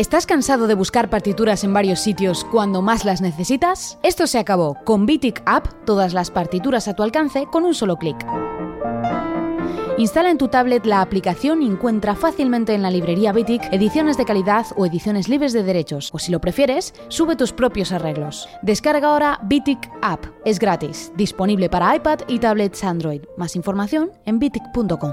¿Estás cansado de buscar partituras en varios sitios cuando más las necesitas? Esto se acabó. Con Bitic App, todas las partituras a tu alcance con un solo clic. Instala en tu tablet la aplicación y encuentra fácilmente en la librería Bitic ediciones de calidad o ediciones libres de derechos, o si lo prefieres, sube tus propios arreglos. Descarga ahora Bitic App, es gratis, disponible para iPad y tablets Android. Más información en bitic.com.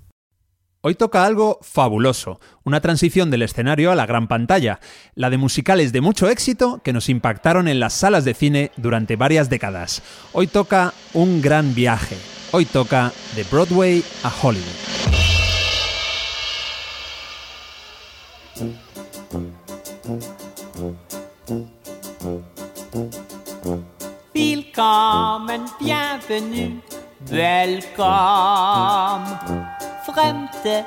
Hoy toca algo fabuloso, una transición del escenario a la gran pantalla, la de musicales de mucho éxito que nos impactaron en las salas de cine durante varias décadas. Hoy toca un gran viaje, hoy toca de Broadway a Hollywood. Bienvenue, welcome. Fremde,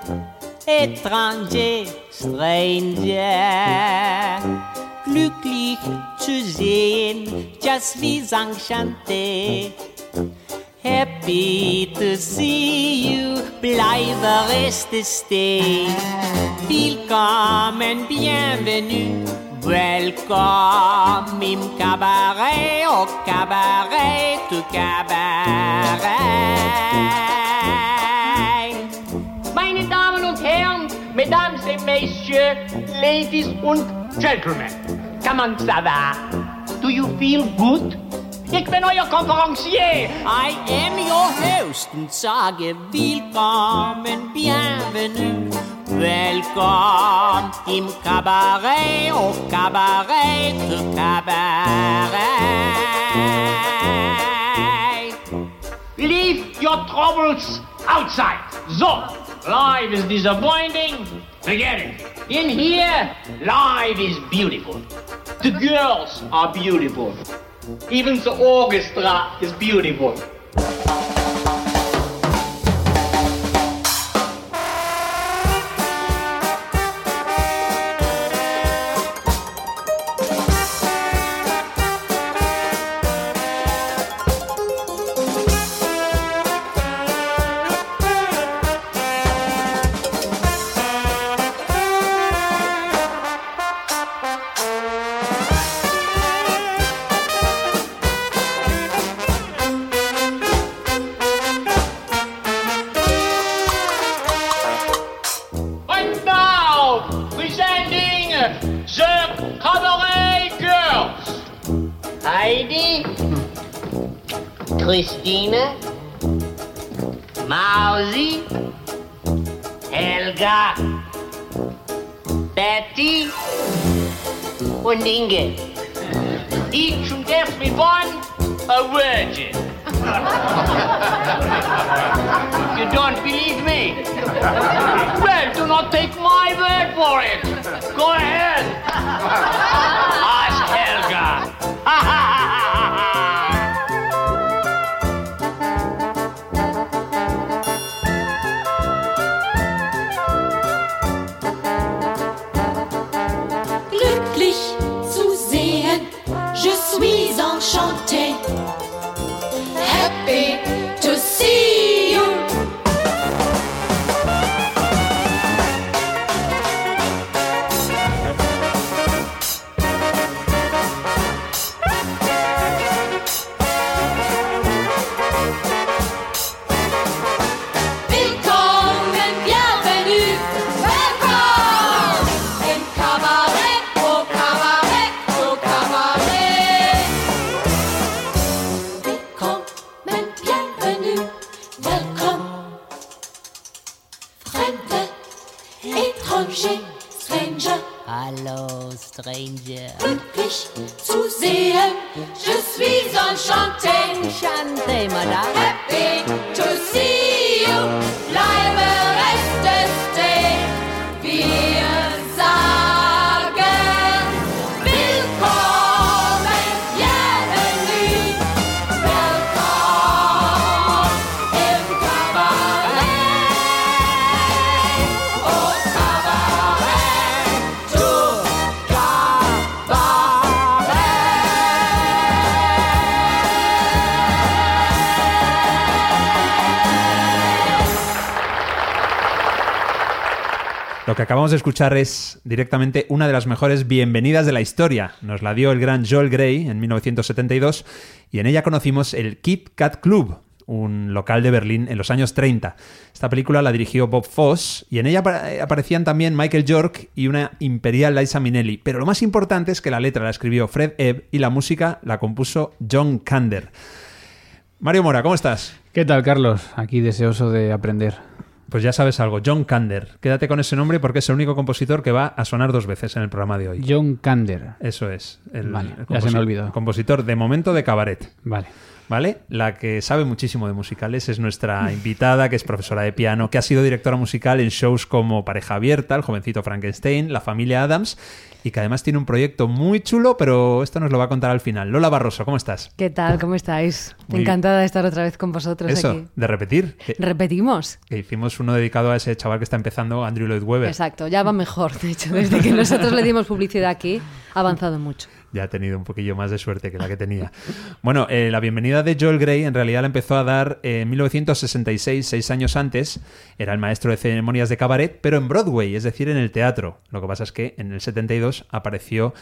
étranger, stranger. Glücklich zu sehen, just wie enchanté. Happy to see you, bleibe reste stay. Willkommen, bienvenue, welcome im cabaret, au cabaret, to cabaret. Ladies und Gentlemen, comment ça va? Do you feel good? Ich bin euer Konferencier. I am your host und sage willkommen, bienvenue, welcome im Cabaret, au Cabaret, to Cabaret. Leave your troubles outside. So, life is disappointing. Forget it. In here, life is beautiful. The girls are beautiful. Even the orchestra is beautiful. Und Inge. each from every one a virgin. you don't believe me? Well, do not take my word for it. Go ahead. Ask Helga. Lo que acabamos de escuchar es directamente una de las mejores bienvenidas de la historia. Nos la dio el gran Joel Grey en 1972 y en ella conocimos el Kit Kat Club, un local de Berlín en los años 30. Esta película la dirigió Bob Foss y en ella apa- aparecían también Michael York y una imperial Liza Minnelli. Pero lo más importante es que la letra la escribió Fred Ebb y la música la compuso John Kander. Mario Mora, ¿cómo estás? ¿Qué tal, Carlos? Aquí deseoso de aprender. Pues ya sabes algo, John Kander. Quédate con ese nombre porque es el único compositor que va a sonar dos veces en el programa de hoy. John Kander. Eso es. El, Vale, el ya se me olvidó. Compositor de momento de cabaret. Vale. ¿Vale? La que sabe muchísimo de musicales es nuestra invitada, que es profesora de piano, que ha sido directora musical en shows como Pareja Abierta, El Jovencito Frankenstein, La Familia Adams, y que además tiene un proyecto muy chulo, pero esto nos lo va a contar al final. Lola Barroso, ¿cómo estás? ¿Qué tal? ¿Cómo estáis? Muy Encantada de estar otra vez con vosotros Eso, aquí. de repetir. Repetimos. que hicimos uno dedicado a ese chaval que está empezando, Andrew Lloyd Webber. Exacto, ya va mejor. De hecho, desde que nosotros le dimos publicidad aquí, ha avanzado mucho. Ya ha tenido un poquillo más de suerte que la que tenía. Bueno, eh, la bienvenida de Joel Grey en realidad la empezó a dar en 1966, seis años antes. Era el maestro de ceremonias de cabaret, pero en Broadway, es decir, en el teatro. Lo que pasa es que en el 72 apareció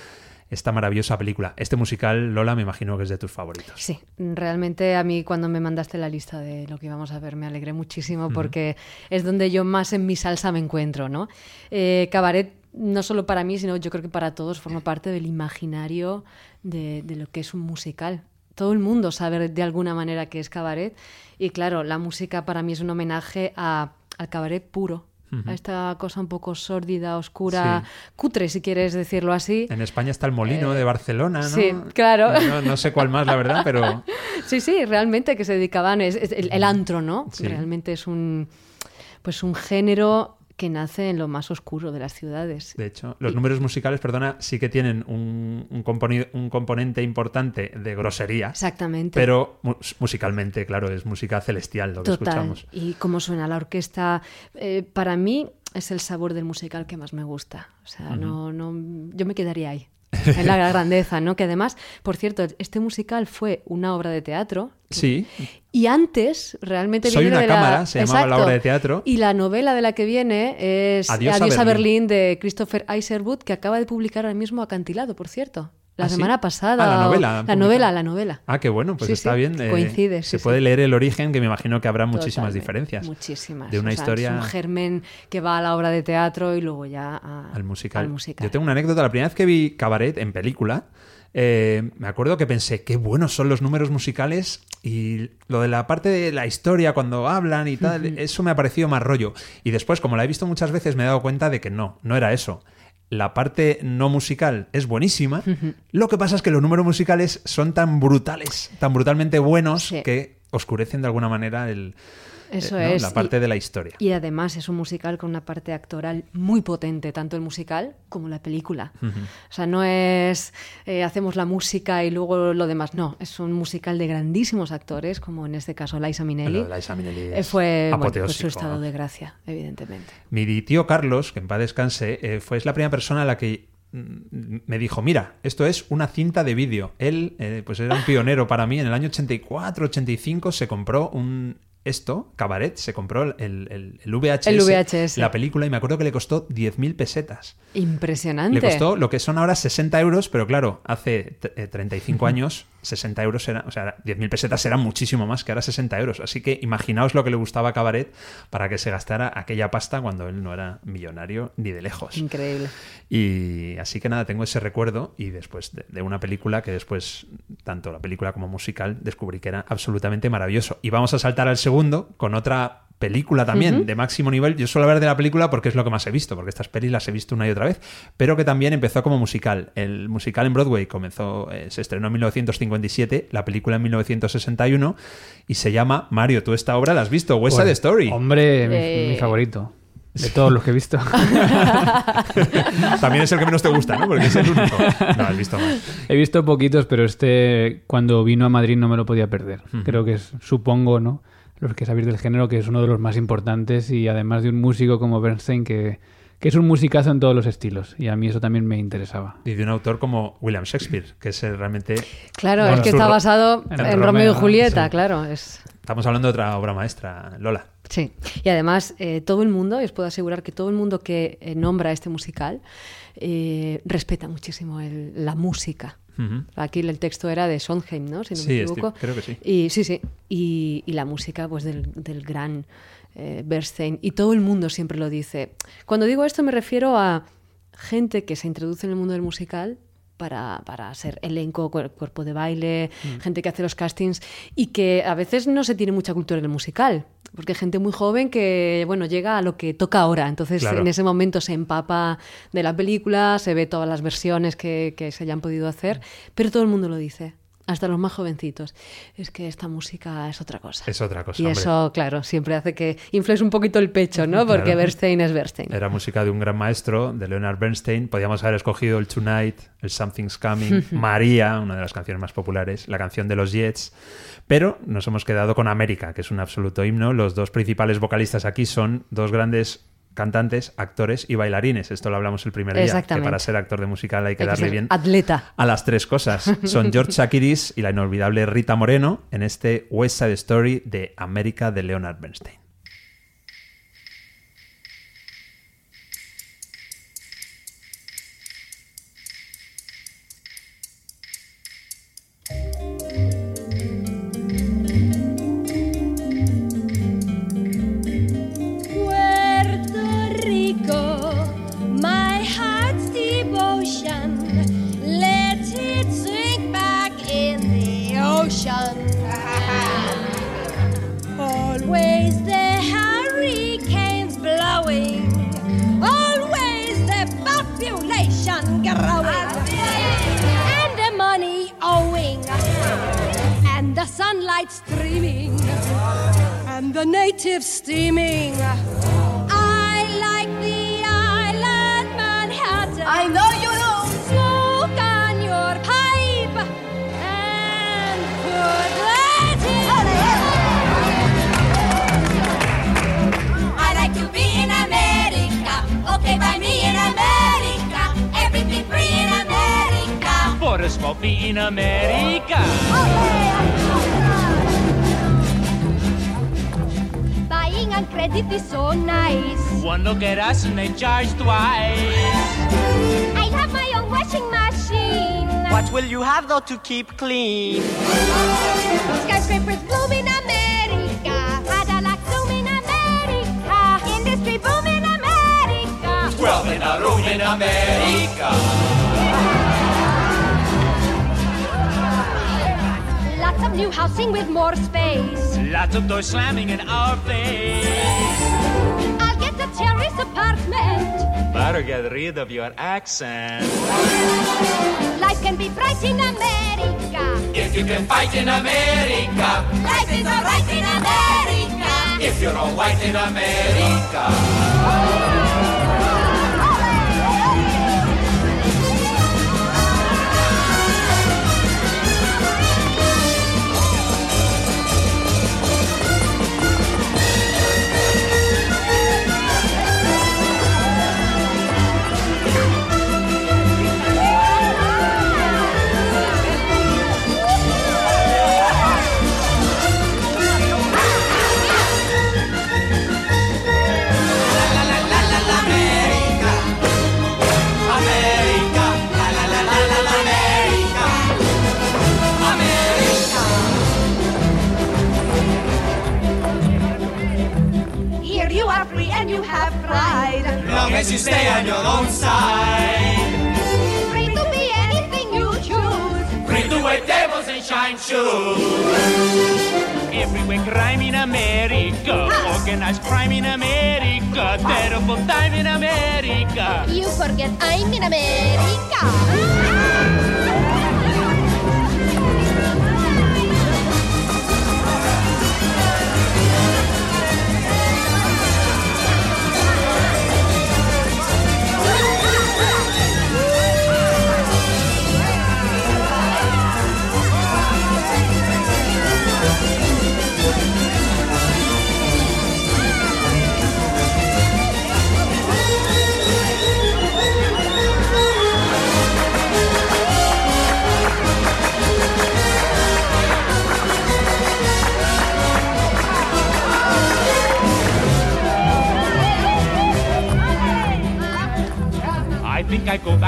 esta maravillosa película. Este musical, Lola, me imagino que es de tus favoritos. Sí, realmente a mí cuando me mandaste la lista de lo que íbamos a ver me alegré muchísimo porque es donde yo más en mi salsa me encuentro, ¿no? Eh, cabaret, no solo para mí, sino yo creo que para todos, forma parte del imaginario de, de lo que es un musical. Todo el mundo sabe de alguna manera que es cabaret y claro, la música para mí es un homenaje a- al cabaret puro. A esta cosa un poco sórdida, oscura, Sí. cutre, si quieres decirlo así. En España está el Molino de Barcelona, ¿no? sí, claro. No, no sé cuál más, la verdad, pero Sí, sí, realmente que se dedicaban, es, es el, el antro, ¿no? Sí. Realmente es un, pues un género que nace en lo más oscuro de las ciudades. De hecho, los números musicales, perdona, sí que tienen un, un, componi- un componente importante de grosería, Exactamente. pero mu- musicalmente, claro, es música celestial lo que Total. escuchamos. Y cómo suena la orquesta, eh, para mí es el sabor del musical que más me gusta. O sea, no, no, yo me quedaría ahí. En la grandeza, ¿no? Que además, por cierto, este musical fue una obra de teatro. Sí, Y antes, realmente Soy viene una de la- cámara, se llamaba la obra de teatro. Y la novela de la que viene es Adiós Adiós, a. Berlín. de Christopher Iserwood, que acaba de publicar ahora mismo Acantilado, por cierto. La ¿Ah, sí? semana pasada. Ah, la novela, La novela, la novela. Ah, qué bueno, pues Sí, está sí, bien. eh, coincide, se puede leer el origen, que me imagino que habrá muchísimas Totalmente, diferencias. Muchísimas. De una O sea, historia Es un germen que va a la obra de teatro y luego ya a- al musical. al musical. Yo tengo una anécdota. La primera vez que vi Cabaret en película, eh, me acuerdo que pensé, qué buenos son los números musicales y lo de la parte de la historia cuando hablan y tal, eso me ha parecido más rollo. Y después, como la he visto muchas veces, me he dado cuenta de que no, no era eso. La parte no musical es buenísima. Lo que pasa es que los números musicales son tan brutales, tan brutalmente buenos Sí. que oscurecen de alguna manera el, Eso eh, ¿no? es. la parte y, de la historia. y además es un musical con una parte actoral muy potente, tanto el musical como la película. O sea, no es eh, hacemos la música y luego lo demás. No, es un musical de grandísimos actores, como en este caso Liza Minnelli. Liza Eh, es fue bueno, pues su estado de gracia, evidentemente. Mi tío Carlos, que en paz descanse, eh, fue es la primera persona a la que mm, me dijo, mira, esto es una cinta de vídeo. Él, eh, pues era un pionero para mí. En el año 84, 85 se compró un... Esto, Cabaret, se compró el, el- el VHS, El VHS. la película, y me acuerdo que le costó 10.000 pesetas. Impresionante. Le costó lo que son ahora 60 euros, pero claro, hace t- eh, 35 años 60 euros eran, o sea, 10.000 pesetas eran muchísimo más que ahora 60 euros. Así que imaginaos lo que le gustaba a Cabaret para que se gastara aquella pasta cuando él no era millonario ni de lejos. Increíble. Y así que nada, tengo ese recuerdo y después de, de una película que después, tanto la película como musical, descubrí que era absolutamente maravilloso. Y vamos a saltar al segundo con otra película también de máximo nivel. Yo suelo hablar de la película porque es lo que más he visto, porque estas pelis las he visto una y otra vez, pero que también empezó como musical. El musical en Broadway comenzó, eh, se estrenó en 1957, la película en 1961 y se llama Mario. ¿Tú esta obra la has visto? West Side Pues, Story. Hombre, mi, Eh. mi favorito. De todos los que he visto. También es el que menos te gusta, ¿no? Porque es el único. No, has visto más. He visto poquitos, pero este cuando vino a Madrid no me lo podía perder. Creo que es, supongo, ¿no? Los que sabéis del género, que es uno de los más importantes y además de un músico como Bernstein que, que es un musicazo en todos los estilos. Y a mí eso también me interesaba. Y de un autor como William Shakespeare, que es realmente... Claro, Bueno, es que está basado en en, Romeo, Romeo y Julieta, sí. claro. Es, Estamos hablando de otra obra maestra, Lola. Sí, y además eh, todo el mundo, y os puedo asegurar que todo el mundo que eh, nombra este musical eh, respeta muchísimo el- la música. Aquí el texto era de Sondheim, ¿no? Si no Sí, me equivoco. creo que sí. Y sí, sí. Y, y la música, pues, del, del gran eh, Bernstein. Y todo el mundo siempre lo dice. Cuando digo esto me refiero a gente que se introduce en el mundo del musical para, para ser elenco, cuer- cuerpo de baile, Mm. gente que hace los castings y que a veces no se tiene mucha cultura en el musical. Porque hay gente muy joven que, bueno, llega a lo que toca ahora. Entonces, Claro. en ese momento se empapa de la película, se ve todas las versiones que, que se hayan podido hacer, pero todo el mundo lo dice. Hasta los más jovencitos. Es que esta música es otra cosa. Es otra cosa, Y hombre. eso, claro, siempre hace que infles un poquito el pecho, ¿no? Porque Claro. Bernstein es Bernstein. Era música de un gran maestro, de Leonard Bernstein. Podíamos haber escogido el Tonight, el Something's Coming, María, una de las canciones más populares, la canción de los Jets. Pero nos hemos quedado con América, que es un absoluto himno. Los dos principales vocalistas aquí son dos grandes cantantes, actores y bailarines. Esto lo hablamos el primer día, que para ser actor de musical hay que Hay darle bien atleta. a las tres cosas. Son George Shakiris y la inolvidable Rita Moreno en este West Side Story de América de Leonard Bernstein. Keep clean? Skyscrapers bloom in America. Cadillac zoom in America. Industry boom in America. Twelve in a room in America. Lots of new housing with more space. Lots of doors slamming in our face. I'll get a terrace apartment. Get rid of your accent. Life can be bright in America. If you can fight in America, Life is alright in America. if you're all white in America. America, as you stay on your own side. Free to be anything you choose. Free to wear tables and shine shoes. Everywhere crime in America, ah. organized crime in America, terrible time in America. You forget I'm in America. Ah.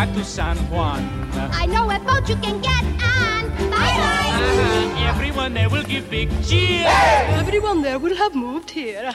Back to San Juan. I know a boat you can get on. Bye bye. Uh, everyone there will give big cheer. Everyone there will have moved here.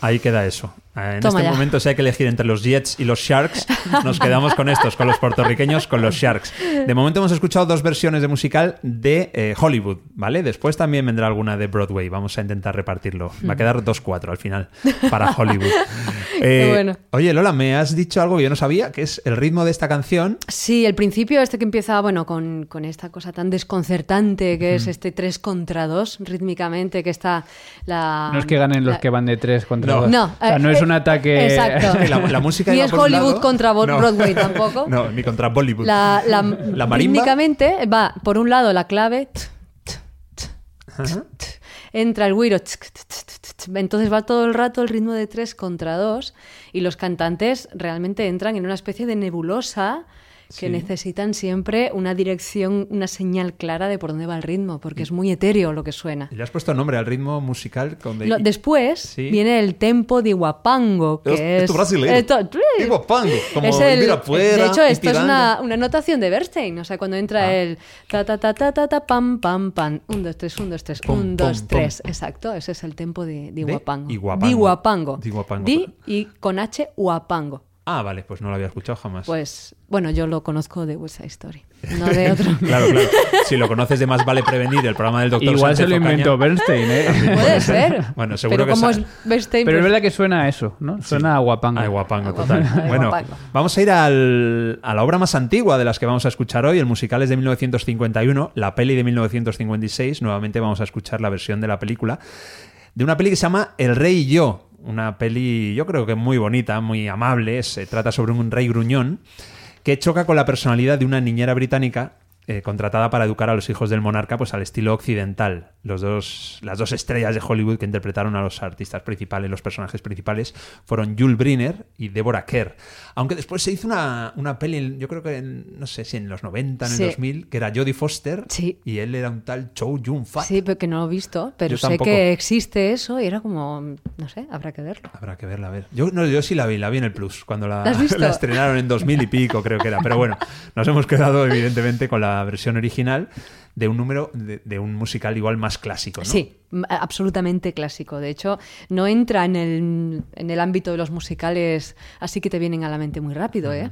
Ahí queda eso. Eh, En Toma este ya. momento, si hay que elegir entre los Jets y los Sharks, nos quedamos con estos, con los puertorriqueños, con los Sharks. De momento hemos escuchado dos versiones de musical de eh, Hollywood, ¿vale? Después también vendrá alguna de Broadway. Vamos a intentar repartirlo. Va a quedar 2-4 al final para Hollywood. Eh, bueno. Oye, Lola, me has dicho algo que yo no sabía, que es el ritmo de esta canción. Sí, el principio este que empieza, bueno, con, con esta cosa tan desconcertante que es este 3 contra 2 rítmicamente, que está la... No es que ganen los que van de tres contra No. dos. No, o sea, no eh, es ataque. Exacto. La, la música Ni es Hollywood lado. contra Bo- No. Broadway tampoco. no, ni contra Bollywood. La, la, La marimba. rítmicamente va, por un lado, la clave... entra el güiro, entonces va todo el rato el ritmo de 3 contra 2 y los cantantes realmente entran en una especie de nebulosa que Sí. necesitan siempre una dirección, una señal clara de por dónde va el ritmo, porque es muy etéreo lo que suena. Y le has puesto nombre al ritmo musical con Lo- después Sí. viene el tempo de Guapango, que Es- es... esto brasileño. Esto- Guapango, como es el- afuera, De hecho, esto es una, una notación de Bernstein. O sea, cuando entra Ah. el ta ta ta ta ta ta pam pam pam. Un, dos, tres, un, dos, tres, Pum, un, dos, pum, tres. pum. Exacto, ese es el tempo de, de De Guapango. y guapango. Di Guapango. Di guapango. Di y con H Guapango. Ah, vale, pues no lo había escuchado jamás. Pues, bueno, yo lo conozco de West Side Story, no de otro. Claro, claro. Si lo conoces de Más Vale Prevenir, el programa del doctor Igual se Sánchez lo inventó Ocaña. Bernstein, ¿eh? Puede ser. Bueno, seguro Pero que como es Bernstein, Pero es pues- verdad que suena a eso, ¿no? Suena a guapango. Ay, guapango, total. ay, bueno, guapango. vamos a ir al- a la obra más antigua de las que vamos a escuchar hoy. El musical es de 1951, la peli de 1956. Nuevamente vamos a escuchar la versión de la película. De una peli que se llama El Rey y yo, una peli yo creo que muy bonita, muy amable. Se trata sobre un rey gruñón que choca con la personalidad de una niñera británica eh, contratada para educar a los hijos del monarca pues al estilo occidental. Los dos, las dos estrellas de Hollywood que interpretaron a los artistas principales, los personajes principales, fueron Jules Briner y Deborah Kerr. Aunque después se hizo una, una peli, yo creo que en, no sé si en los 90, en Sí. el 2000, que era Jodie Foster Sí. y él era un tal Chow Yun Fat. Sí, pero que no lo he visto, pero Yo sé tampoco. que existe eso y era como, no sé, habrá que verlo. Habrá que verla, a ver. Yo, no, yo sí la vi, la vi en el Plus, cuando la, la estrenaron en 2000 y pico, creo que era. Pero bueno, nos hemos quedado, evidentemente, con la versión original de un número, de, de un musical igual más clásico, ¿no? Sí, absolutamente clásico. De hecho, no entra en el, en el ámbito de los musicales así que te vienen a la mente muy rápido, ¿eh?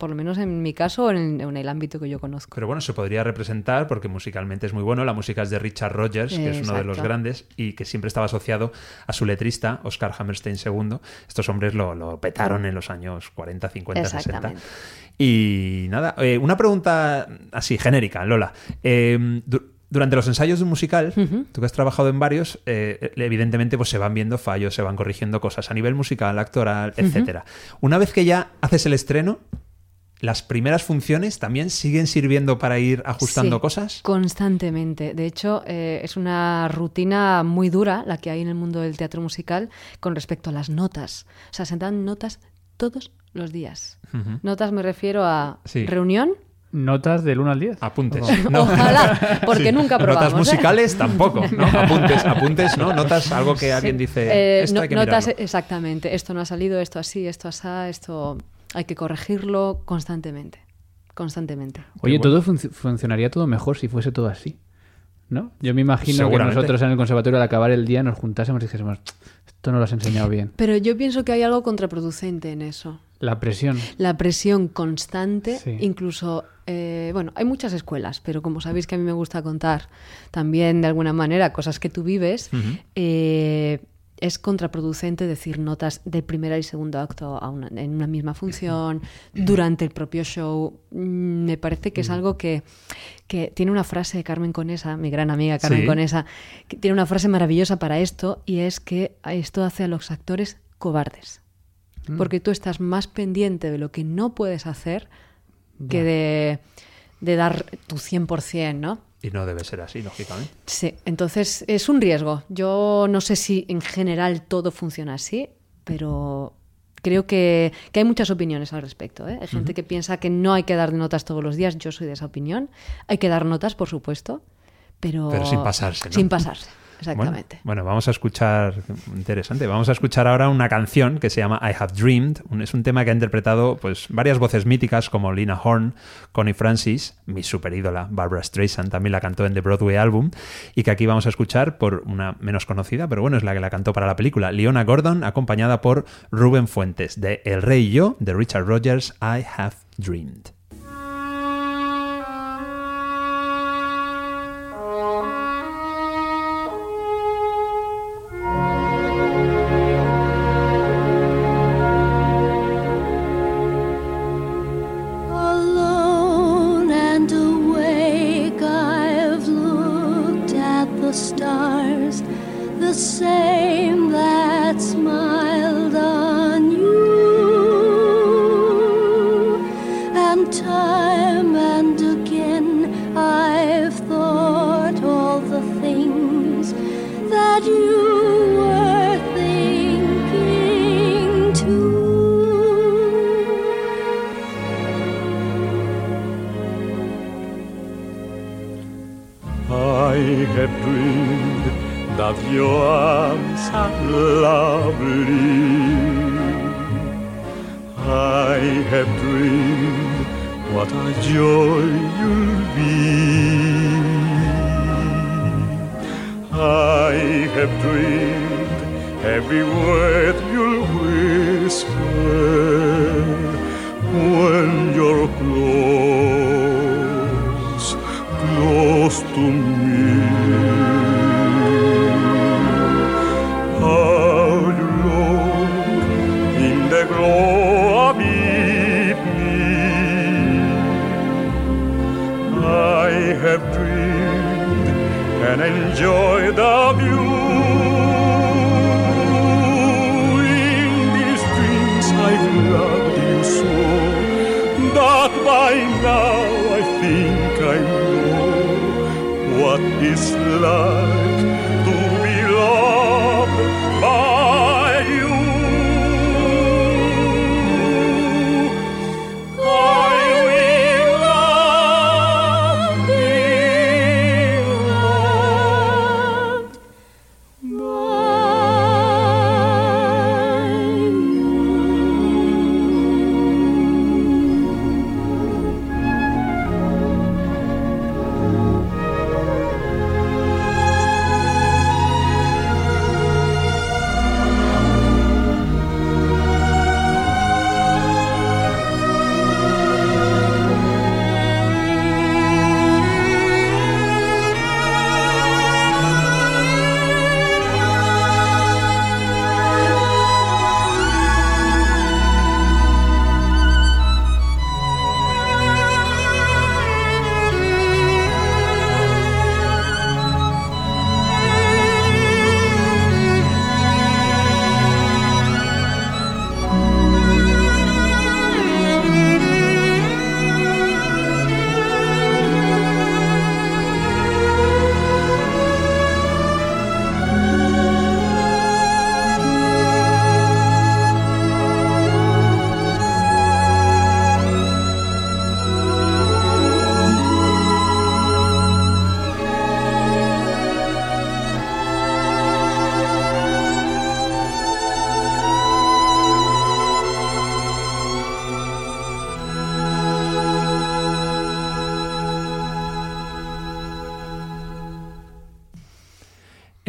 Por lo menos en mi caso o en, en el ámbito que yo conozco. Pero bueno, se podría representar porque musicalmente es muy bueno. La música es de Richard Rogers, que es uno de los grandes y que siempre estaba asociado a su letrista, Oscar Hammerstein II. Estos hombres lo, lo petaron en los años 40, 50, 60. Exactamente. Y nada, eh, una pregunta así, genérica, Lola. Eh, du- durante los ensayos de un musical, tú que has trabajado en varios, eh, evidentemente pues se van viendo fallos, se van corrigiendo cosas a nivel musical, actoral, etcétera. Una vez que ya haces el estreno, las primeras funciones también siguen sirviendo para ir ajustando Sí, cosas. Constantemente. De hecho, eh, es una rutina muy dura la que hay en el mundo del teatro musical con respecto a las notas. O sea, se dan notas todos los días. Notas me refiero a Sí. reunión. ¿Notas del 1 al 10? Apuntes. Ojalá, porque nunca probamos. Notas ¿eh? musicales tampoco, ¿no? Apuntes, apuntes, ¿no? Notas, algo que alguien dice, Eh, esto no- hay que notas, mirarlo. exactamente. Esto no ha salido, esto así, esto asá, esto hay que corregirlo constantemente. Constantemente. Oye, bueno. todo func- funcionaría todo mejor si fuese todo así. ¿No? Yo me imagino que nosotros en el conservatorio al acabar el día nos juntásemos y dijésemos, esto no lo has enseñado bien. Pero yo pienso que hay algo contraproducente en eso. La presión. La presión constante, Sí. incluso, eh, bueno, hay muchas escuelas, pero como sabéis que a mí me gusta contar también de alguna manera cosas que tú vives, eh, es contraproducente decir notas de primera y segundo acto a una- en una misma función, durante el propio show. Mm, Me parece que es algo que, que tiene una frase de Carmen Conesa, mi gran amiga Carmen Sí. Conesa, que tiene una frase maravillosa para esto y es que esto hace a los actores cobardes. Porque tú estás más pendiente de lo que no puedes hacer que de, de dar tu 100%, ¿no? Y no debe ser así, lógicamente. Sí, entonces es un riesgo. Yo no sé si en general todo funciona así, pero creo que, que hay muchas opiniones al respecto. ¿eh? Hay gente que piensa que no hay que dar notas todos los días. Yo soy de esa opinión. Hay que dar notas, por supuesto, pero, Pero sin pasarse, ¿no? Sin pasarse, exactamente. Bueno, vamos a escuchar, interesante, vamos a escuchar ahora una canción que se llama I Have Dreamed. Es un tema que ha interpretado pues, varias voces míticas como Lina Horne, Connie Francis, mi super ídola, Barbara Streisand, también la cantó en The Broadway Album, y que aquí vamos a escuchar por una menos conocida, pero bueno, es la que la cantó para la película, Leona Gordon, acompañada por Rubén Fuentes, de El Rey y yo, de Richard Rogers, I Have Dreamed. Loved you so that by now I think I know what it's like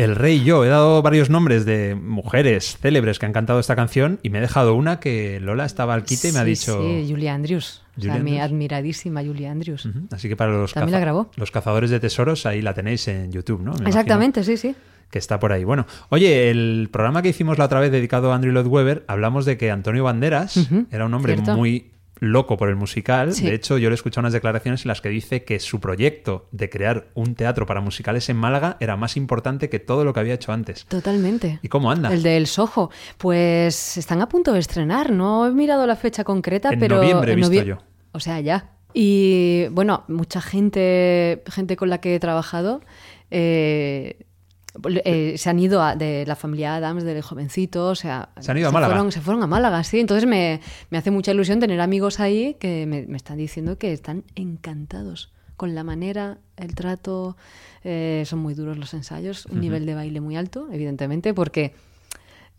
El Rey y yo. He dado varios nombres de mujeres célebres que han cantado esta canción y me he dejado una que Lola estaba al quite y me ha dicho. Sí, Julie Andrews. O sea, Julie mi admiradísima Julie Andrews. Así que para los, También la grabó. los cazadores de tesoros, ahí la tenéis en YouTube, ¿no? Me Exactamente, sí, sí. Que está por ahí. Bueno, oye, el programa que hicimos la otra vez dedicado a Andrew Lloyd Webber, hablamos de que Antonio Banderas era un hombre cierto. muy loco por el musical. Sí. De hecho, yo le he escuchado unas declaraciones en las que dice que su proyecto de crear un teatro para musicales en Málaga era más importante que todo lo que había hecho antes. Totalmente. ¿Y cómo anda? El del Soho. Pues están a punto de estrenar. No he mirado la fecha concreta, En pero. noviembre he en visto novie- yo. O sea, ya. Y bueno, mucha gente, gente con la que he trabajado. eh, eh, se han ido a- de la familia Adams, del jovencito, o sea... Se han ido a Málaga. Fueron, se fueron a Málaga, sí. Entonces me, me hace mucha ilusión tener amigos ahí que me, me están diciendo que están encantados con la manera, el trato. eh, son muy duros los ensayos, un nivel de baile muy alto, evidentemente, porque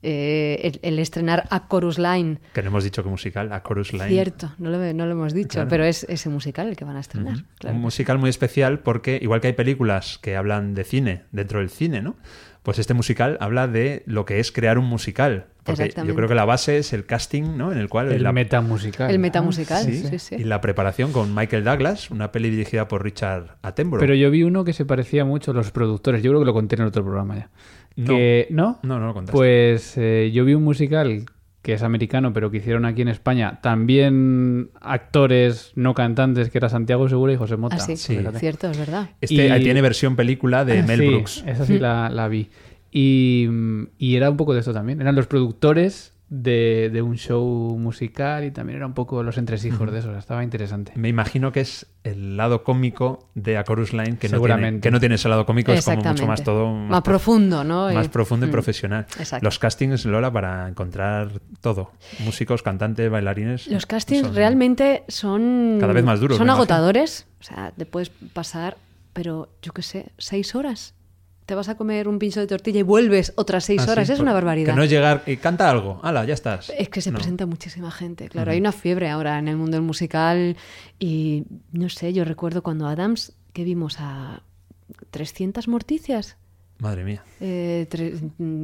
eh, el, el estrenar a Chorus Line, Que no hemos dicho que musical, a Chorus Line. cierto, no lo, no lo hemos dicho, Claro. pero es ese musical el que van a estrenar. Claro. Un musical muy especial porque, igual que hay películas que hablan de cine dentro del cine, ¿no? Pues este musical habla de lo que es crear un musical. Porque yo creo que la base es el casting, ¿no? En el cual... El la, metamusical. El metamusical, Sí, sí, sí. Y la preparación con Michael Douglas, una peli dirigida por Richard Attenborough. Pero yo vi uno que se parecía mucho a los productores. Yo creo que lo conté en otro programa ya. No. Que, ¿No? No, no lo contaste. Pues eh, yo vi un musical que es americano, pero que hicieron aquí en España. También actores, no cantantes, que era Santiago Segura y José Mota. Ah, sí, cierto, es verdad. Este y- ahí tiene versión película de Mel Sí, Brooks. Esa sí la, la vi. Y, mm, y era un poco de esto también. Eran los productores de, de un show musical y también era un poco los entresijos de eso. o sea, estaba interesante. Me imagino que es el lado cómico de A Chorus Line, que, no tiene, que no tiene ese lado cómico, es como mucho más todo... Más profundo, ¿no? Más Y- profundo y Mm. profesional. Exacto. Los castings, Lola, para encontrar todo. Músicos, cantantes, bailarines. Los castings son- realmente son. Cada vez más duros, Son imagino. agotadores. O sea, te puedes pasar, pero yo qué sé, seis horas. Te vas a comer un pincho de tortilla y vuelves otras seis Ah, sí, horas. es por- una barbaridad. Que no es llegar y canta algo. ¡Hala, ya estás! Es que se No. presenta muchísima gente, claro. Hay una fiebre ahora en el mundo del musical y no sé, yo recuerdo cuando Adams, que vimos a 300 morticias. Madre mía. Eh, tre-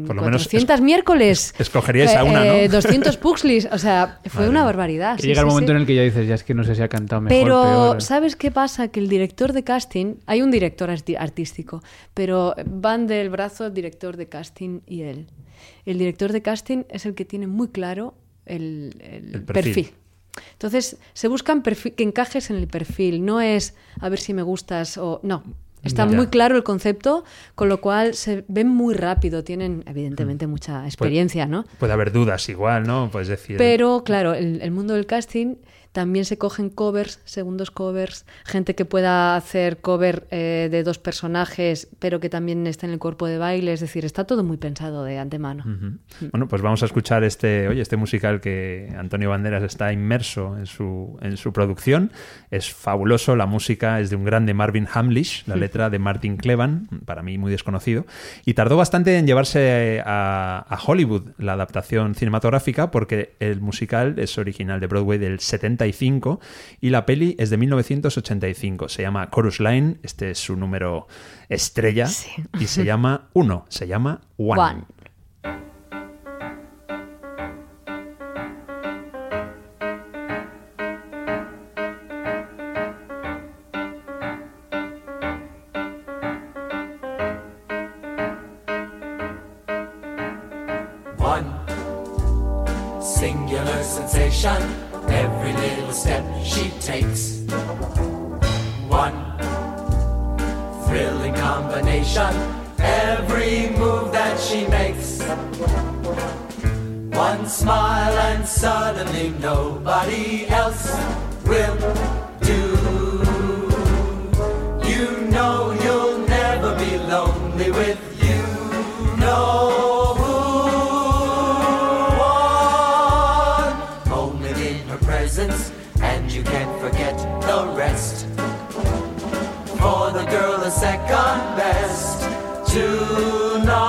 Por lo menos 400 miércoles. escogeríais a una, ¿no? Eh, 200 Puxlis. O sea, fue Madre una barbaridad. Que sí, llega el momento sí. en el que ya dices, ya es que no sé si ha cantado mejor, Pero, peor. ¿sabes qué pasa? Que el director de casting, hay un director artístico, pero van del brazo el director de casting y él. El director de casting es el que tiene muy claro el, el El perfil. perfil. Entonces, se buscan que encajes en el perfil, no es a ver si me gustas o no. Está Ya. muy claro el concepto, con lo cual se ven muy rápido, tienen evidentemente Mm. mucha experiencia, ¿no? Puede haber dudas igual, ¿no? Pues decir... Pero claro, el, el mundo del casting también se cogen covers, segundos covers, gente que pueda hacer cover eh, de dos personajes, pero que también está en el cuerpo de baile, es decir, está todo muy pensado de antemano. Ujú. Bueno, pues vamos a escuchar este, oye, este musical que Antonio Banderas está inmerso en su, en su producción. Es fabuloso, la música es de un grande Marvin Hamlish, la letra de Martin Clevan, para mí muy desconocido, y tardó bastante en llevarse a, a Hollywood la adaptación cinematográfica porque el musical es original de Broadway del 75 y la peli es de 1985. Se llama Chorus Line, este es su número estrella y se llama Uno, se llama. One. One a second best to none.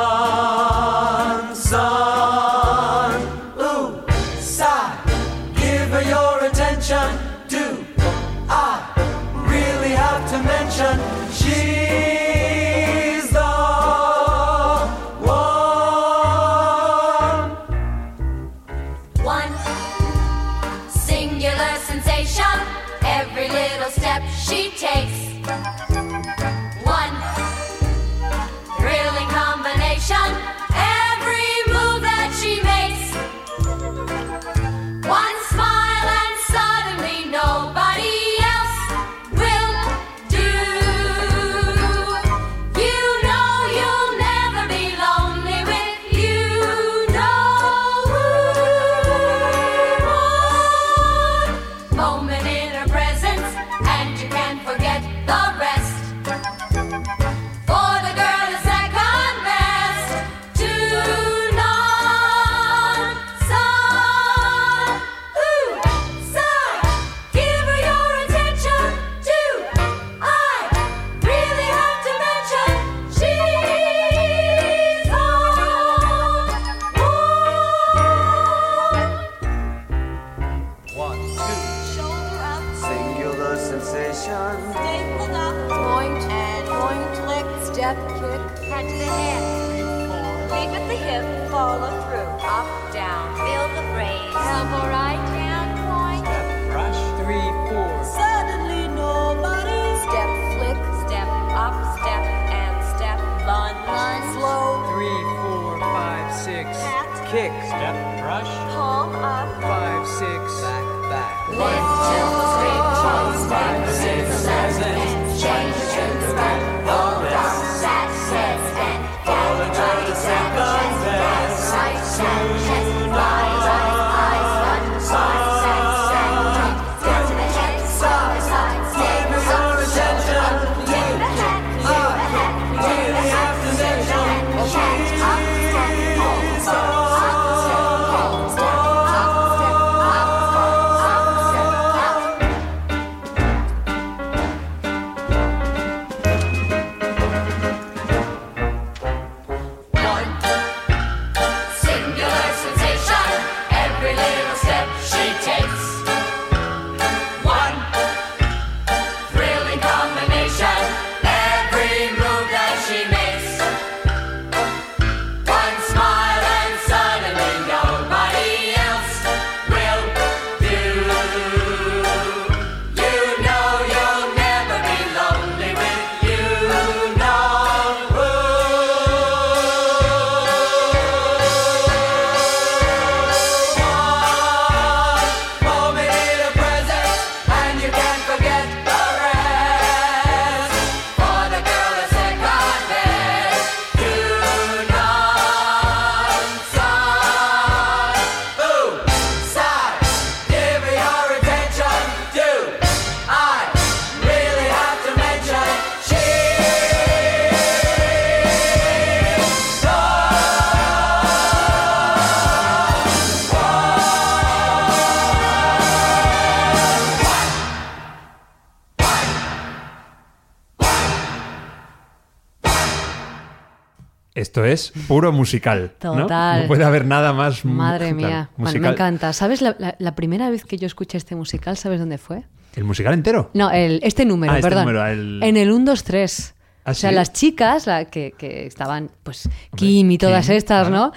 Esto es puro musical. Total. No puede haber nada más. Madre claro, mía. Bueno, me encanta. ¿Sabes la, la- la primera vez que yo escuché este musical, ¿sabes dónde fue? ¿El musical entero? No, el, este número, Ah, este perdón. número, el- En el 1, 2, 3. ¿Ah, o sea, sí? las chicas la, que, que estaban, pues, Kim y todas Kim, estas, claro. ¿no?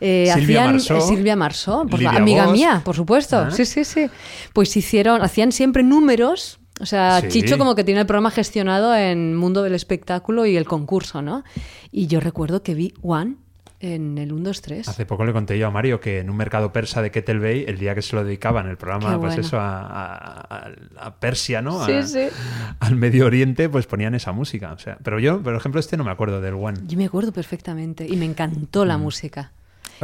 Eh, Silvia hacían eh, Silvia Marsó, amiga Bosch. mía, por supuesto. Ah. Sí, sí, sí. Pues hicieron, hacían siempre números. O sea, Sí. Chicho como que tiene el programa gestionado en Mundo del Espectáculo y el concurso, ¿no? Y yo recuerdo que vi One en el 1, 2, 3. Hace poco le conté yo a Mario que en un mercado persa de Ketel Bay, el día que se lo dedicaban el programa, Qué pues bueno. eso, a, a- a- a Persia, ¿no? Sí, A- sí. Al Medio Oriente, pues ponían esa música. O sea, pero yo, por ejemplo, este no me acuerdo del One. Yo me acuerdo perfectamente y me encantó la música.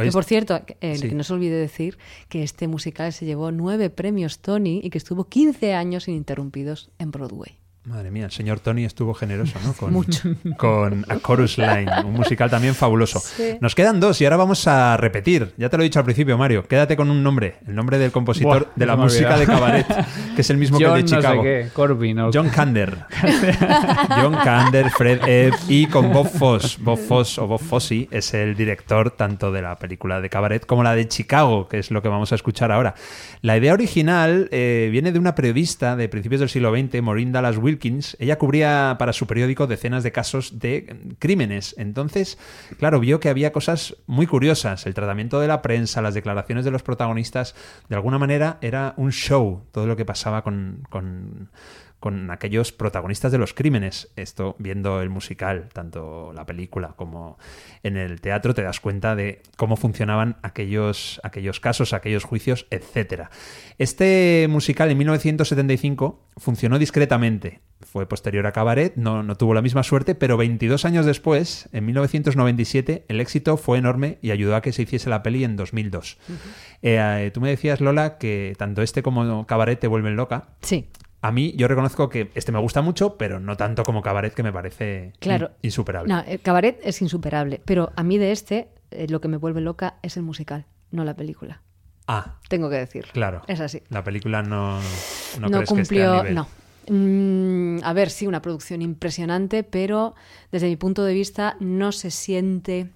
Que por cierto, eh, sí. que no se olvide decir que este musical se llevó nueve premios Tony y que estuvo 15 años ininterrumpidos en Broadway. Madre mía, el señor Tony estuvo generoso, ¿no? Con, Mucho. Con A Chorus Line, un musical también fabuloso. Sí. Nos quedan dos y ahora vamos a repetir. Ya te lo he dicho al principio, Mario. Quédate con un nombre, el nombre del compositor Buah, de la música de. Cabaret, que es el mismo John que el de no sé Chicago. qué, Corbin o- John Kander. John Kander, Fred Ebb y con Bob Foss. Bob Foss o Bob Fosse es el director tanto de la película de Cabaret como la de Chicago, que es lo que vamos a escuchar ahora. La idea original eh, viene de una periodista de principios del siglo XX, Maureen Dallas Ella cubría para su periódico decenas de casos de crímenes. Entonces, claro, vio que había cosas muy curiosas. El tratamiento de la prensa, las declaraciones de los protagonistas, de alguna manera era un show, todo lo que pasaba con, con con aquellos protagonistas de los crímenes. Esto, viendo el musical, tanto la película como en el teatro, te das cuenta de cómo funcionaban aquellos, aquellos casos, aquellos juicios, etc. Este musical en 1975 funcionó discretamente. Fue posterior a Cabaret, no, no tuvo la misma suerte, pero 22 años después, en 1997, el éxito fue enorme y ayudó a que se hiciese la peli en 2002. Eh, eh, tú me decías, Lola, que tanto este como Cabaret te vuelven loca. Sí. A mí, yo reconozco que este me gusta mucho, pero no tanto como Cabaret, que me parece Claro. in- insuperable. No, el cabaret es insuperable, pero a mí de este eh, lo que me vuelve loca es el musical, no la película. Ah, Tengo que decir. claro. Es así. La película no, no, No, crees que esté a nivel. no. Mm, a ver, sí, una producción impresionante, pero desde mi punto de vista no se siente,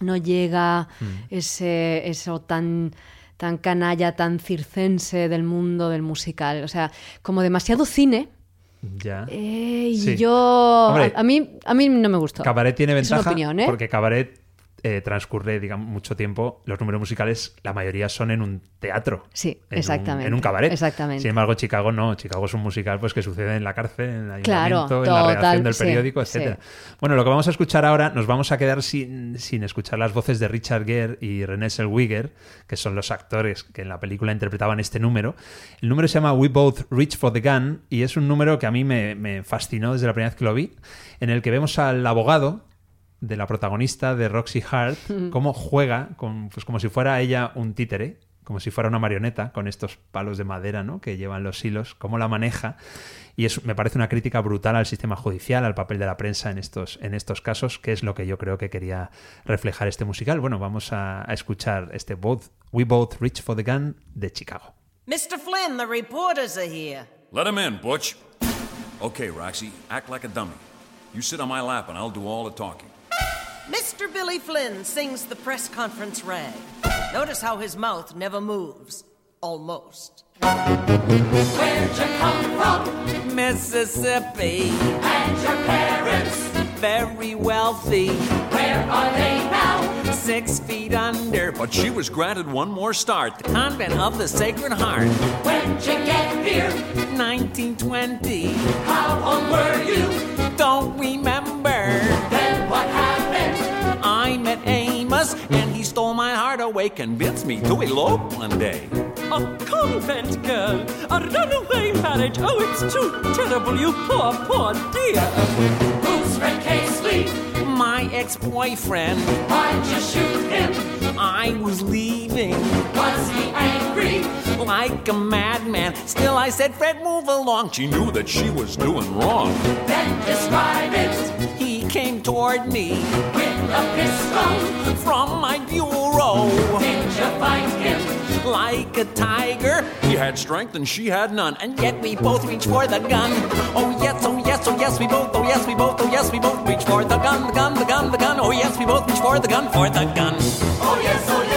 no llega Mm. ese, eso tan tan canalla, tan circense del mundo del musical. O sea, como demasiado cine. Ya. eh, y Sí. yo. Hombre, a, a mí, a mí no me gustó. Cabaret tiene Es una ventaja opinión, ¿eh? porque Cabaret eh, transcurre, digamos, mucho tiempo. Los números musicales, la mayoría son en un teatro. Sí, en un- exactamente. en un cabaret. Exactamente. Sin embargo, Chicago no. Chicago es un musical pues que sucede en la cárcel, en el Claro, ayuntamiento, en la redacción del sí, periódico, sí. etcétera. Bueno, lo que vamos a escuchar ahora, nos vamos a quedar sin, sin escuchar las voces de Richard Gere y René Zellweger, que son los actores que en la película interpretaban este número. El número se llama We Both Reach for the Gun y es un número que a mí me, me fascinó desde la primera vez que lo vi, en el que vemos al abogado de la protagonista de Roxy Hart, cómo juega, con, pues como si fuera ella un títere, como si fuera una marioneta, con estos palos de madera ¿no? que llevan los hilos, cómo la maneja. Y eso me parece una crítica brutal al sistema judicial, al papel de la prensa en estos, en estos casos, que es lo que yo creo que quería reflejar este musical. Bueno, vamos a, a escuchar este both, We Both Reach for the Gun de Chicago. Mr. Flynn, the reporters are here. Let him in, Butch. Okay, Roxy, act like a dummy. You sit on my lap and I'll do all the talking. Mr. Billy Flynn sings the press conference rag. Notice how his mouth never moves. Almost. Where'd you come from? Mississippi. And your parents, Very wealthy. where are they now? Six feet under. But she was granted one more start. The convent of the Sacred Heart. When'd you get here? 1920. How old were you? Don't remember. Stole my heart away. Convinced me to elope one day. A convent girl, a runaway marriage. Oh, it's too terrible, you poor, poor dear. Who's Red Casely? My ex boyfriend. Why'd you shoot him? I was leaving Was he angry? like a madman. Still, I said, Fred, move along. She knew that she was doing wrong. Then describe it He came toward me with a pistol. from my bureau Did you fight him? like a tiger. He had strength and she had none. And yet we both reach for the gun. Oh yes, oh yes, oh yes, we both, oh yes, we both, oh yes, we both reach for the gun, the gun, the gun, the gun. Oh yes, we both reach for the gun, for the gun. Oh yes, oh yes,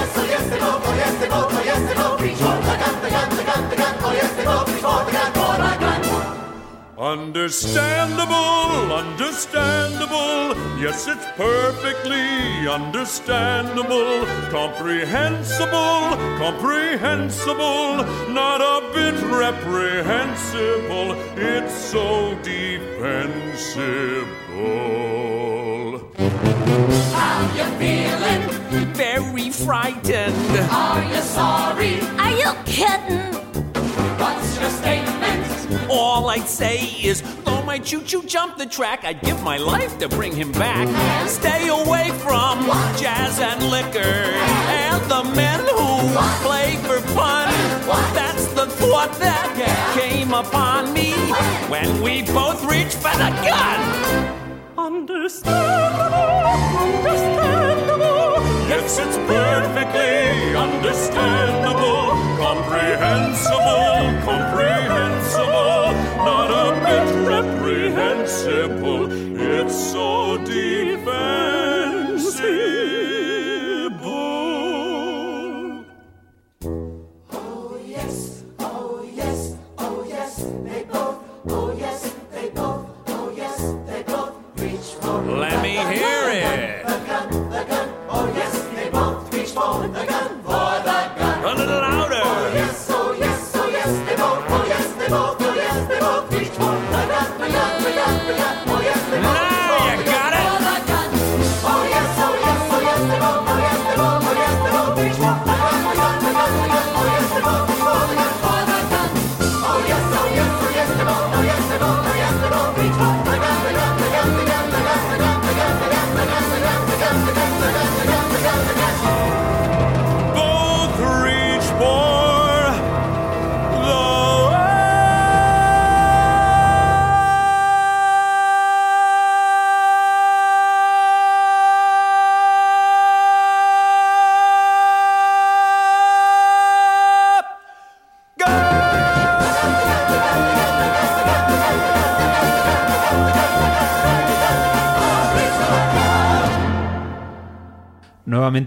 Understandable, understandable. Yes, it's perfectly understandable. Comprehensible, comprehensible. Not a bit reprehensible. It's so defensible. How you feeling? Very frightened. Are you sorry? Are you kidding? What's your statement? All I'd say is, though my choo-choo jumped the track, I'd give my life to bring him back. Stay away from jazz and liquor and the men who play for fun. That's the thought that came upon me when we both reached for the gun. Understandable, understandable. Yes, it's perfectly understandable. Comprehensible, comprehensible. Not a bit reprehensible. It's so defensible.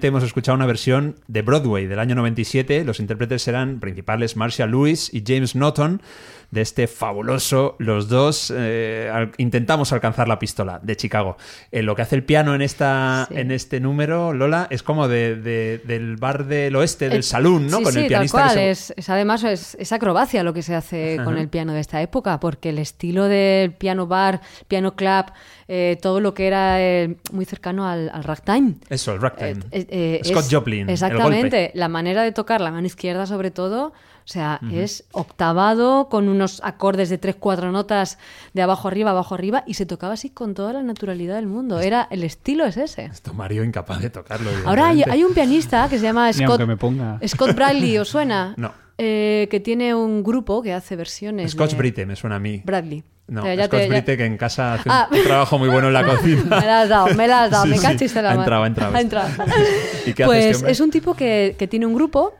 Hemos escuchado una versión de Broadway del año 97. Los intérpretes serán principales Marcia Lewis y James Norton de este fabuloso, los dos eh, al- intentamos alcanzar la pistola de Chicago. Eh, lo que hace el piano en, esta, Sí. en este número, Lola, es como de, de- del bar del oeste, del Eh, salón, ¿no? Sí, Con sí, el pianista tal que cual. se- Es, es además es, es acrobacia lo que se hace con el piano de esta época, porque el estilo del piano bar, piano club, eh, todo lo que era muy cercano al, al ragtime. Eso, el ragtime. Scott es- Joplin. el Exactamente. golpe. La manera de tocar la mano izquierda, sobre todo, o sea, es octavado con unos acordes de tres, cuatro notas de abajo arriba, abajo arriba, y se tocaba así con toda la naturalidad del mundo. Era el estilo es ese. Esto Mario incapaz de tocarlo. Ahora hay, un pianista que se llama Scott, aunque me ponga. Scott Bradley, ¿os suena? No. Eh, que tiene un grupo que hace versiones. Scotch de- Brite me suena a mí. Bradley. No, O sea, ya Scotch te- ya- Brite que en casa hace Ah. un trabajo muy bueno en la cocina. Me la has dado, me la has dado, Sí, me sí. cachiste la Ha mano. entrado, ha entrado. Ha entrado. ¿Y qué hace pues este hombre? es un tipo que, que tiene un grupo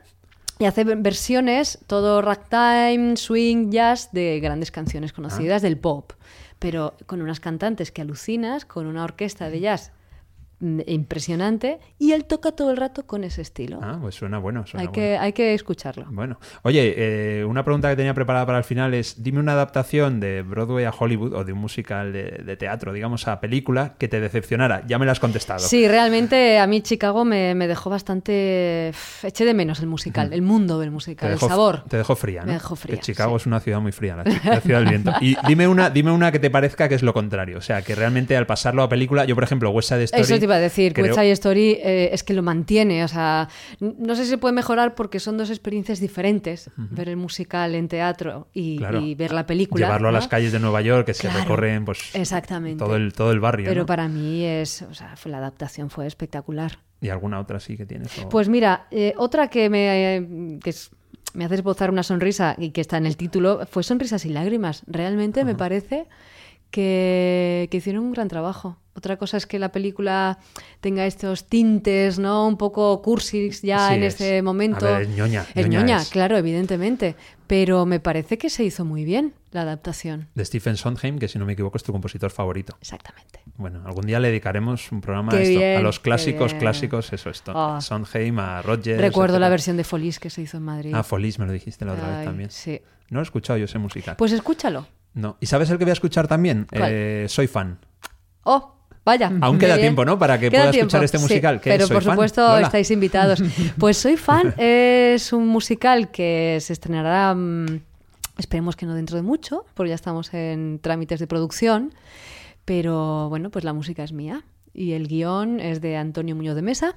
y hace versiones, todo ragtime, swing, jazz, de grandes canciones conocidas Ah. del pop. Pero con unas cantantes que alucinas, con una orquesta de jazz impresionante, y él toca todo el rato con ese estilo. Ah, pues suena bueno. Suena hay, bueno. que, hay que escucharlo. Bueno, oye, eh, una pregunta que tenía preparada para el final es, dime una adaptación de Broadway a Hollywood o de un musical de, de teatro, digamos, a película que te decepcionara. Ya me la has contestado. Sí, realmente a mí Chicago me, me dejó bastante... Eché de menos el musical, el mundo del musical, dejó, el sabor. Te dejó fría, ¿no? Me dejó fría, Que Chicago es una ciudad muy fría, la, ciudad del viento. Y dime una, dime una que te parezca que es lo contrario. O sea, que realmente al pasarlo a película, yo por ejemplo, West Side Story... Eso te iba a decir, creo- West Side Story eh, es que lo mantiene, o sea, no sé si se puede mejorar porque son dos experiencias diferentes, ver el musical en teatro y, Claro. y ver la película. Llevarlo a ¿no? las calles de Nueva York, que se Claro, recorren pues Exactamente. todo el, todo el barrio. Pero ¿no? para mí es, o sea, fue- la adaptación fue espectacular. ¿Y alguna otra sí que tienes? o- Pues mira, eh, otra que me, eh, que es- me hace esbozar una sonrisa y que está en el título fue Sonrisas y Lágrimas. Realmente me parece que, que hicieron un gran trabajo. Otra cosa es que la película tenga estos tintes, ¿no? Un poco cursis ya Sí, en es- este momento. a ver, es ñoña, Es ñoña ñoña, es. claro, evidentemente. Pero me parece que se hizo muy bien la adaptación. De Stephen Sondheim, que si no me equivoco es tu compositor favorito. Exactamente. Bueno, algún día le dedicaremos un programa a esto, bien, a los clásicos, clásicos, eso es. Ah. Sondheim, a Rogers. Recuerdo la versión de Folies que se hizo en Madrid. Ah, Folies, me lo dijiste la otra Ay, vez también. sí. No lo he escuchado yo ese musical. Pues escúchalo. No. ¿Y sabes el que voy a escuchar también? Eh, soy fan. Oh, vaya. Aún queda bien. tiempo, ¿no? Para que pueda escuchar este musical. Pero por fan. supuesto Lola. estáis invitados. Pues Soy fan es un musical que se estrenará, mm, esperemos que no dentro de mucho, porque ya estamos en trámites de producción. Pero bueno, pues la música es mía. Y el guion es de Antonio Muñoz de Mesa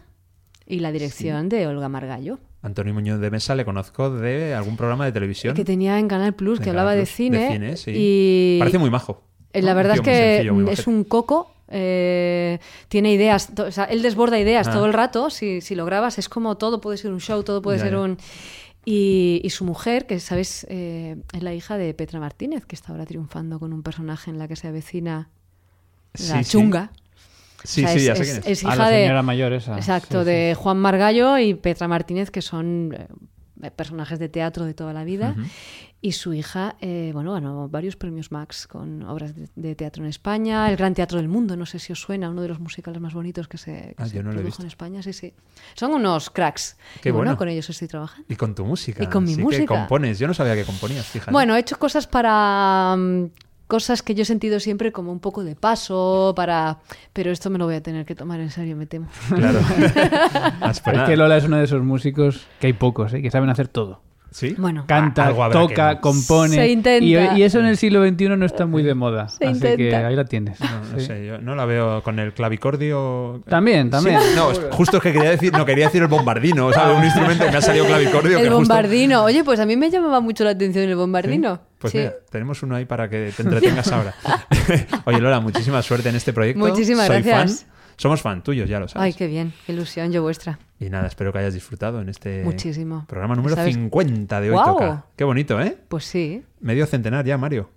y la dirección de Olga Margallo. Antonio Muñoz de Mesa le conozco de algún programa de televisión. Que tenía en Canal Plus, que Canal hablaba de cine. de cine, sí. y Parece muy majo. Eh. La verdad es que sencillo, es un coco. eh, tiene ideas, o sea, él desborda ideas Ah. todo el rato. Si, si lo grabas, es como todo puede ser un show, todo puede Ya, ser ya. un. Y, y su mujer, que sabes, eh, es la hija de Petra Martínez, que está ahora triunfando con un personaje en la que se avecina la sí. chunga. Sí, O sea, sí, es, ya sé es- quién es. es Ah, hija la de. señora mayor esa. Exacto, Sí, sí. de Juan Margallo y Petra Martínez, que son eh, personajes de teatro de toda la vida. Y su hija, eh, bueno, ganó varios premios Max con obras de, de teatro en España, el Gran Teatro del Mundo, no sé si os suena, uno de los musicales más bonitos que se, que Ah, se no produjo en España, sí, sí. Son unos cracks. Qué y bueno, bueno. con ellos estoy trabajando. Y con tu música. Y con mi sí música. que compones. Yo no sabía que componías, fíjate. Bueno, he hecho cosas para mm, cosas que yo he sentido siempre como un poco de paso, para pero esto me lo voy a tener que tomar en serio, me temo. Claro. Es que Lola es uno de esos músicos que hay pocos, ¿eh? que saben hacer todo. ¿Sí? Bueno, Canta, toca, que compone. Se intenta. Y, y eso en el siglo XXI no está muy de moda. Se así que ahí la tienes. No, no Sí. sé, yo no la veo con el clavicordio. También, también. Sí, No, justo es que quería decir, no quería decir el bombardino, ¿sabes? Un instrumento que me ha salido clavicordio. el que justo- bombardino. Oye, pues a mí me llamaba mucho la atención el bombardino. Pues Sí. mira, tenemos uno ahí para que te entretengas ahora. Oye, Lola, muchísima suerte en este proyecto. Muchísimas Soy gracias. fan. Somos fan tuyos, ya lo sabes. Ay, qué bien, qué ilusión, yo vuestra. Y nada, espero que hayas disfrutado en este Muchísimo. programa número ¿Sabes? 50 de Hoy ¡Guau! Toca. Qué bonito, ¿eh? Pues sí. Medio centenar ya, Mario.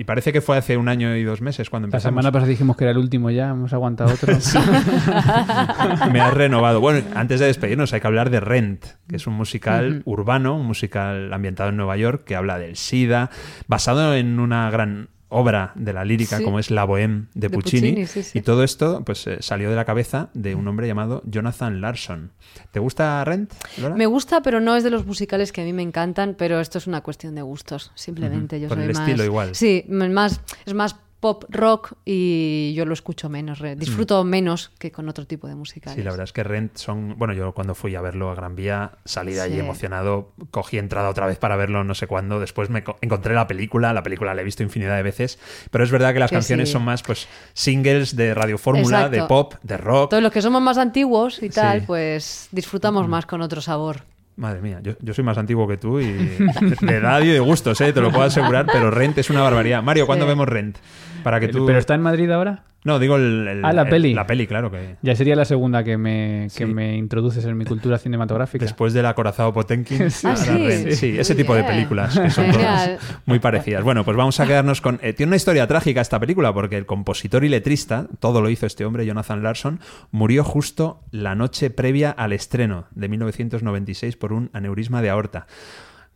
Y parece que fue hace un año y dos meses cuando La empezamos. semana pasada dijimos que era el último ya, hemos aguantado otro. Me has renovado. Bueno, antes de despedirnos hay que hablar de Rent, que es un musical urbano, un musical ambientado en Nueva York que habla del SIDA, basado en una gran obra de la lírica Sí. como es La Bohème de, De Puccini. Puccini, sí, sí. Y todo esto pues eh, salió de la cabeza de un hombre llamado Jonathan Larson. ¿Te gusta Rent? Me gusta, pero no es de los musicales que a mí me encantan, pero esto es una cuestión de gustos, simplemente. Yo por soy el más... estilo igual. Sí, más, es más pop rock y yo lo escucho menos, disfruto menos que con otro tipo de musicales. Sí, la verdad es que Rent son. Bueno, yo cuando fui a verlo a Gran Vía, salí de allí Sí. emocionado, cogí entrada otra vez para verlo no sé cuándo. Después me co- encontré la película, la película la he visto infinidad de veces, pero es verdad que las Que canciones sí. son más pues singles de radio fórmula, Exacto. de pop, de rock. Todos los que somos más antiguos y tal, Sí. pues disfrutamos más con otro sabor. Madre mía, yo, yo soy más antiguo que tú y de edad y de gustos, ¿eh? te lo puedo asegurar, pero Rent es una barbaridad. Mario, ¿cuándo Sí. vemos Rent? Para que tú... ¿Pero está en Madrid ahora? No, digo el, el- Ah, la el- peli. La peli, claro que... Ya sería la segunda que me, que Sí. me introduces en mi cultura cinematográfica. Después del acorazado Potenkin. Sí. Ah, sí. Sí, ese tipo de películas que son todas muy parecidas. Bueno, pues vamos a quedarnos con... eh, tiene una historia trágica esta película porque el compositor y letrista, todo lo hizo este hombre, Jonathan Larson, murió justo la noche previa al estreno de 1996 por un aneurisma de aorta.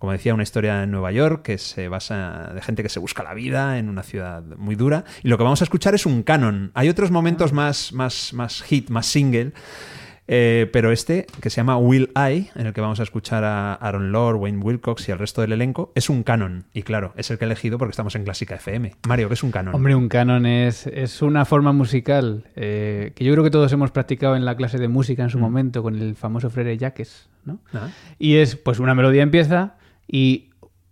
Como decía, una historia en Nueva York que se basa de gente que se busca la vida en una ciudad muy dura. Y lo que vamos a escuchar es un canon. Hay otros momentos más, más, más hit, más single. eh, pero este, que se llama Will I, en el que vamos a escuchar a Aaron Lord, Wayne Wilcox y al resto del elenco, es un canon. Y claro, es el que he elegido porque estamos en Clásica FM. Mario, ¿qué es un canon? Hombre, un canon es, es una forma musical eh, que yo creo que todos hemos practicado en la clase de música en su momento con el famoso Frere Jacques, ¿no? Ah, Y es, pues una melodía empieza y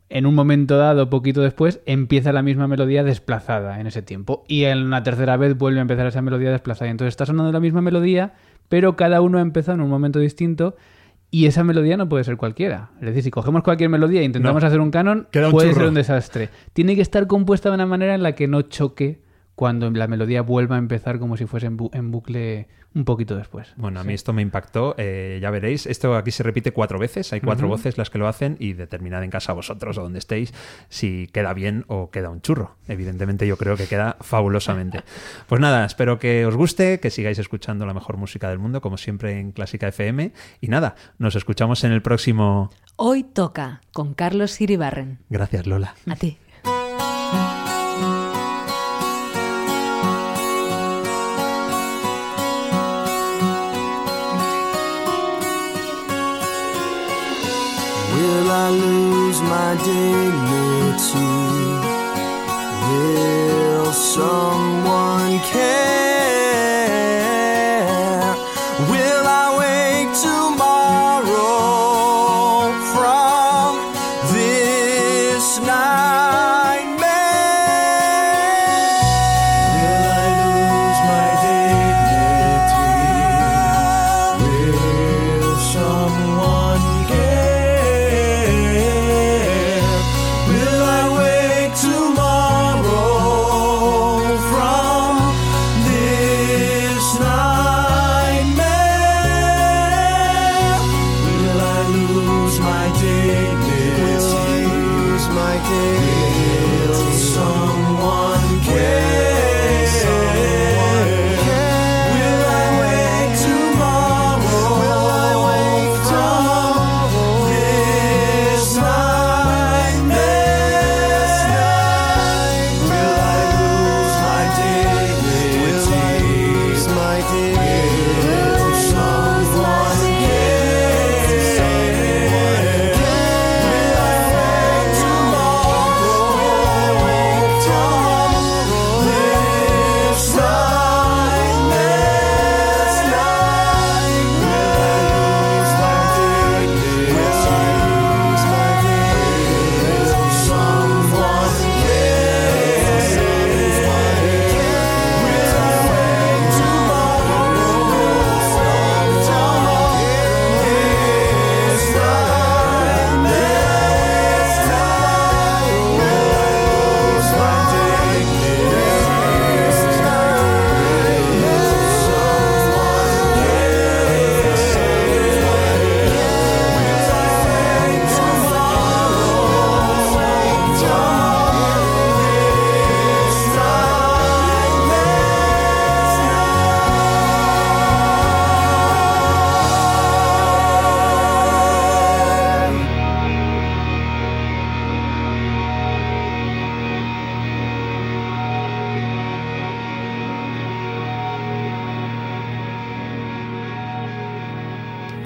en un momento dado, poquito después, empieza la misma melodía desplazada en ese tiempo. Y en una tercera vez vuelve a empezar esa melodía desplazada. Y entonces está sonando la misma melodía, pero cada uno ha empezado en un momento distinto. Y esa melodía no puede ser cualquiera. Es decir, si cogemos cualquier melodía e intentamos No. hacer un canon, un puede churro. ser un desastre. Tiene que estar compuesta de una manera en la que no choque cuando la melodía vuelva a empezar como si fuese en, bu- en bucle un poquito después. Bueno, a mí esto me impactó, eh, ya veréis. Esto aquí se repite cuatro veces, hay cuatro voces las que lo hacen y determinad en casa vosotros o donde estéis si queda bien o queda un churro. Evidentemente yo creo que queda fabulosamente. Pues nada, espero que os guste, que sigáis escuchando la mejor música del mundo, como siempre en Clásica FM. Y nada, nos escuchamos en el próximo... Hoy toca con Carlos Siribarren. Gracias, Lola. A ti. Will I lose my dignity? Will someone care?